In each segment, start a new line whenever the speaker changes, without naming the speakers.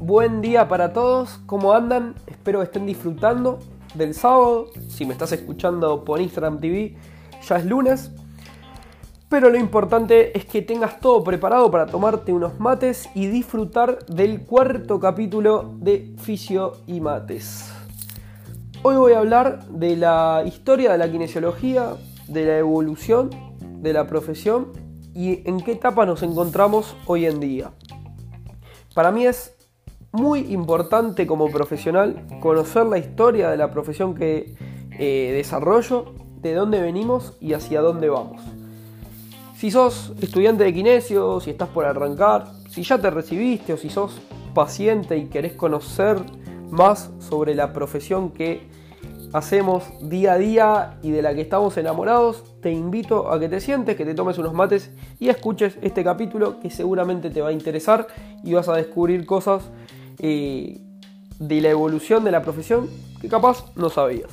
Buen día para todos, ¿cómo andan? Espero que estén disfrutando del sábado. Si me estás escuchando por Instagram TV, ya es lunes. Pero lo importante es que tengas todo preparado para tomarte unos mates y disfrutar del cuarto capítulo de Fisio y Mates. Hoy voy a hablar de la historia de la kinesiología, de la evolución de la profesión y en qué etapa nos encontramos hoy en día. Para mí es muy importante como profesional conocer la historia de la profesión que eh, desarrollo, de dónde venimos y hacia dónde vamos. Si sos estudiante de kinesio, si estás por arrancar, si ya te recibiste o si sos paciente y querés conocer más sobre la profesión que hacemos día a día y de la que estamos enamorados, te invito a que te sientes, que te tomes unos mates y escuches este capítulo que seguramente te va a interesar y vas a descubrir cosas eh, de la evolución de la profesión que capaz no sabías.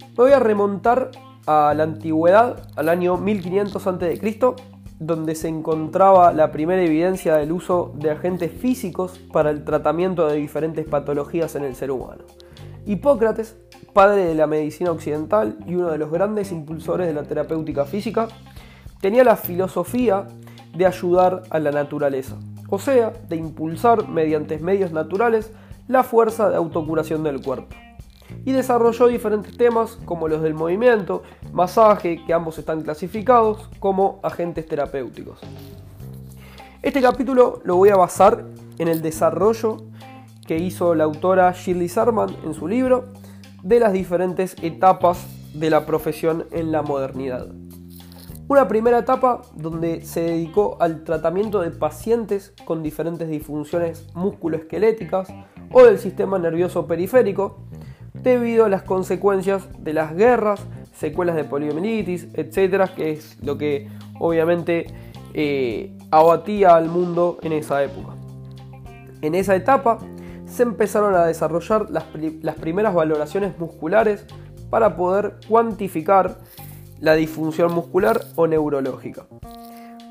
Me voy a remontar a la antigüedad, al año 1500 a.C., donde se encontraba la primera evidencia del uso de agentes físicos para el tratamiento de diferentes patologías en el ser humano. Hipócrates, padre de la medicina occidental y uno de los grandes impulsores de la terapéutica física, tenía la filosofía de ayudar a la naturaleza, o sea, de impulsar mediante medios naturales la fuerza de autocuración del cuerpo. Y desarrolló diferentes temas como los del movimiento, masaje, que ambos están clasificados como agentes terapéuticos. Este capítulo lo voy a basar en el desarrollo que hizo la autora Shirley Sarman en su libro de las diferentes etapas de la profesión en la modernidad. Una primera etapa donde se dedicó al tratamiento de pacientes con diferentes disfunciones musculoesqueléticas o del sistema nervioso periférico debido a las consecuencias de las guerras, secuelas de poliomielitis, etcétera, que es lo que obviamente eh, abatía al mundo en esa época. En esa etapa se empezaron a desarrollar las, primeras valoraciones musculares para poder cuantificar la disfunción muscular o neurológica.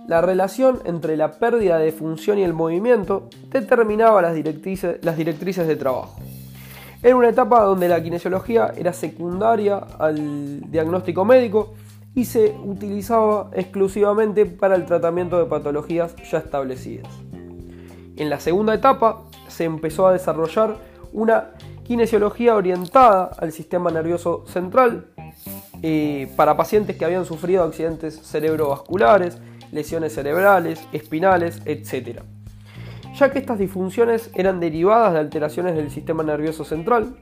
La relación entre la pérdida de función y el movimiento determinaba las directrices, de trabajo. Era una etapa donde la kinesiología era secundaria al diagnóstico médico y se utilizaba exclusivamente para el tratamiento de patologías ya establecidas. En la segunda etapa se empezó a desarrollar una kinesiología orientada al sistema nervioso central para pacientes que habían sufrido accidentes cerebrovasculares, lesiones cerebrales, espinales, etc. Ya que estas disfunciones eran derivadas de alteraciones del sistema nervioso central,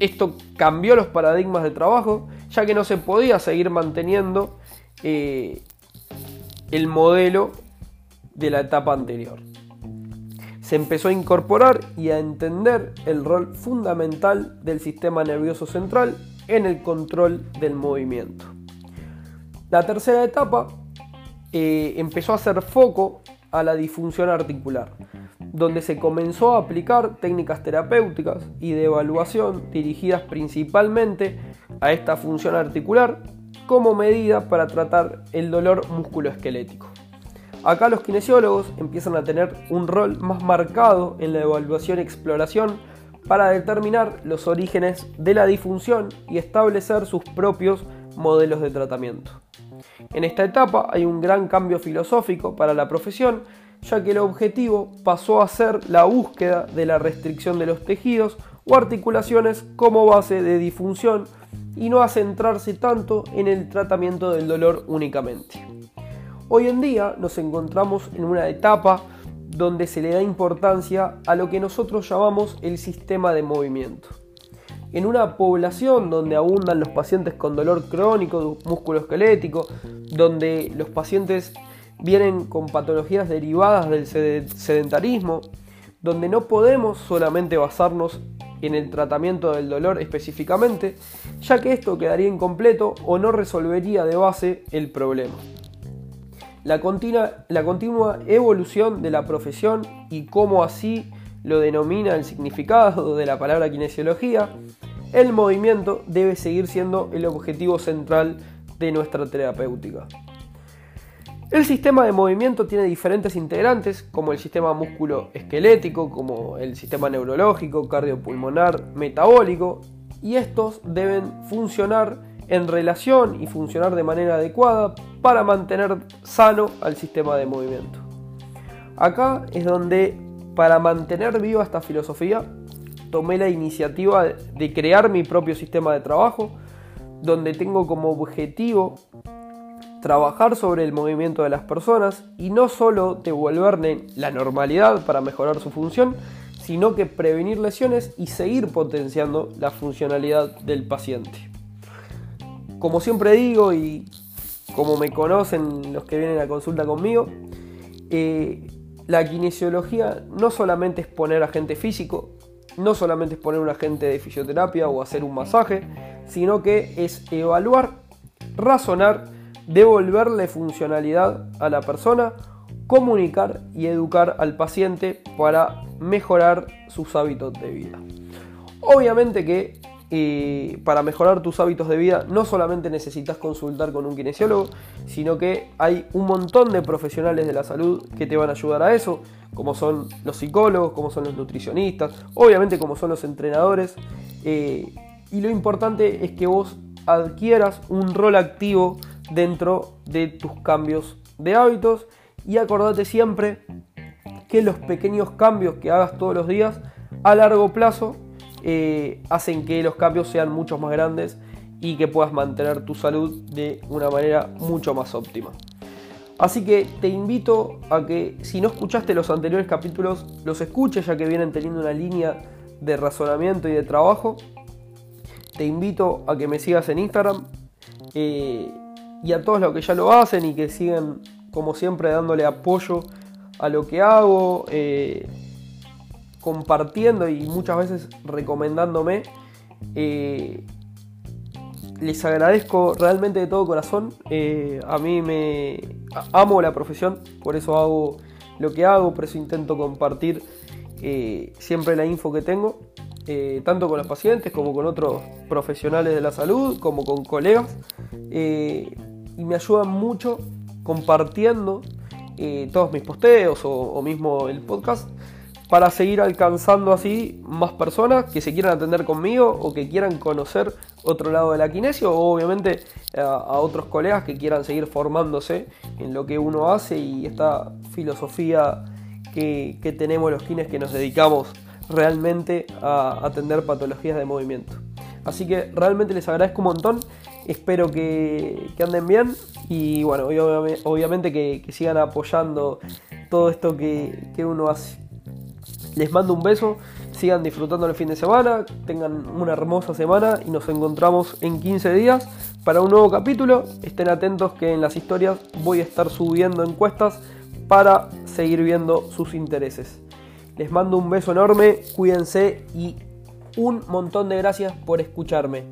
esto cambió los paradigmas de trabajo, ya que no se podía seguir manteniendo eh, el modelo de la etapa anterior se empezó a incorporar y a entender el rol fundamental del sistema nervioso central en el control del movimiento. La tercera etapa eh, empezó a hacer foco a la disfunción articular, donde se comenzó a aplicar técnicas terapéuticas y de evaluación dirigidas principalmente a esta función articular como medida para tratar el dolor musculoesquelético. Acá los kinesiólogos empiezan a tener un rol más marcado en la evaluación y exploración para determinar los orígenes de la disfunción y establecer sus propios modelos de tratamiento. En esta etapa hay un gran cambio filosófico para la profesión, ya que el objetivo pasó a ser la búsqueda de la restricción de los tejidos o articulaciones como base de disfunción y no a centrarse tanto en el tratamiento del dolor únicamente. Hoy en día nos encontramos en una etapa donde se le da importancia a lo que nosotros llamamos el sistema de movimiento. En una población donde abundan los pacientes con dolor crónico musculoesquelético, donde los pacientes vienen con patologías derivadas del sedentarismo, donde no podemos solamente basarnos en el tratamiento del dolor específicamente, ya que esto quedaría incompleto o no resolvería de base el problema la continua, evolución de la profesión y cómo así lo denomina el significado de la palabra kinesiología, el movimiento debe seguir siendo el objetivo central de nuestra terapéutica. El sistema de movimiento tiene diferentes integrantes, como el sistema músculo-esquelético, como el sistema neurológico, cardiopulmonar, metabólico, y estos deben funcionar en relación y funcionar de manera adecuada para mantener sano al sistema de movimiento. Acá es donde, para mantener viva esta filosofía, tomé la iniciativa de crear mi propio sistema de trabajo, donde tengo como objetivo trabajar sobre el movimiento de las personas y no solo devolverle la normalidad para mejorar su función, sino que prevenir lesiones y seguir potenciando la funcionalidad del paciente. Como siempre digo y como me conocen los que vienen a consulta conmigo, eh, la kinesiología no solamente es poner agente físico, no solamente es poner un agente de fisioterapia o hacer un masaje, sino que es evaluar, razonar, devolverle funcionalidad a la persona, comunicar y educar al paciente para mejorar sus hábitos de vida. Obviamente que eh, para mejorar tus hábitos de vida no solamente necesitas consultar con un kinesiólogo, sino que hay un montón de profesionales de la salud que te van a ayudar a eso, como son los psicólogos, como son los nutricionistas, obviamente como son los entrenadores. Eh, y lo importante es que vos adquieras un rol activo dentro de tus cambios de hábitos y acordate siempre que los pequeños cambios que hagas todos los días a largo plazo eh, hacen que los cambios sean mucho más grandes y que puedas mantener tu salud de una manera mucho más óptima. Así que te invito a que si no escuchaste los anteriores capítulos, los escuches ya que vienen teniendo una línea de razonamiento y de trabajo. Te invito a que me sigas en Instagram eh, y a todos los que ya lo hacen y que siguen como siempre dándole apoyo a lo que hago. Eh, compartiendo y muchas veces recomendándome. Eh, les agradezco realmente de todo corazón. Eh, a mí me amo la profesión, por eso hago lo que hago, por eso intento compartir eh, siempre la info que tengo, tanto con los pacientes como con otros profesionales de la salud, como con colegas. y me ayudan mucho compartiendo todos mis posteos o mismo el podcast para seguir alcanzando así más personas que se quieran atender conmigo o que quieran conocer otro lado de la kinesio o obviamente a, otros colegas que quieran seguir formándose en lo que uno hace y esta filosofía que, tenemos los kines que nos dedicamos realmente a atender patologías de movimiento. Así que realmente les agradezco un montón, espero que, anden bien y bueno, obviamente que, sigan apoyando todo esto que uno hace. Les mando un beso, sigan disfrutando el fin de semana, tengan una hermosa semana y nos encontramos en 15 días para un nuevo capítulo. Estén atentos que en las historias voy a estar subiendo encuestas para seguir viendo sus intereses. Les mando un beso enorme, cuídense y un montón de gracias por escucharme.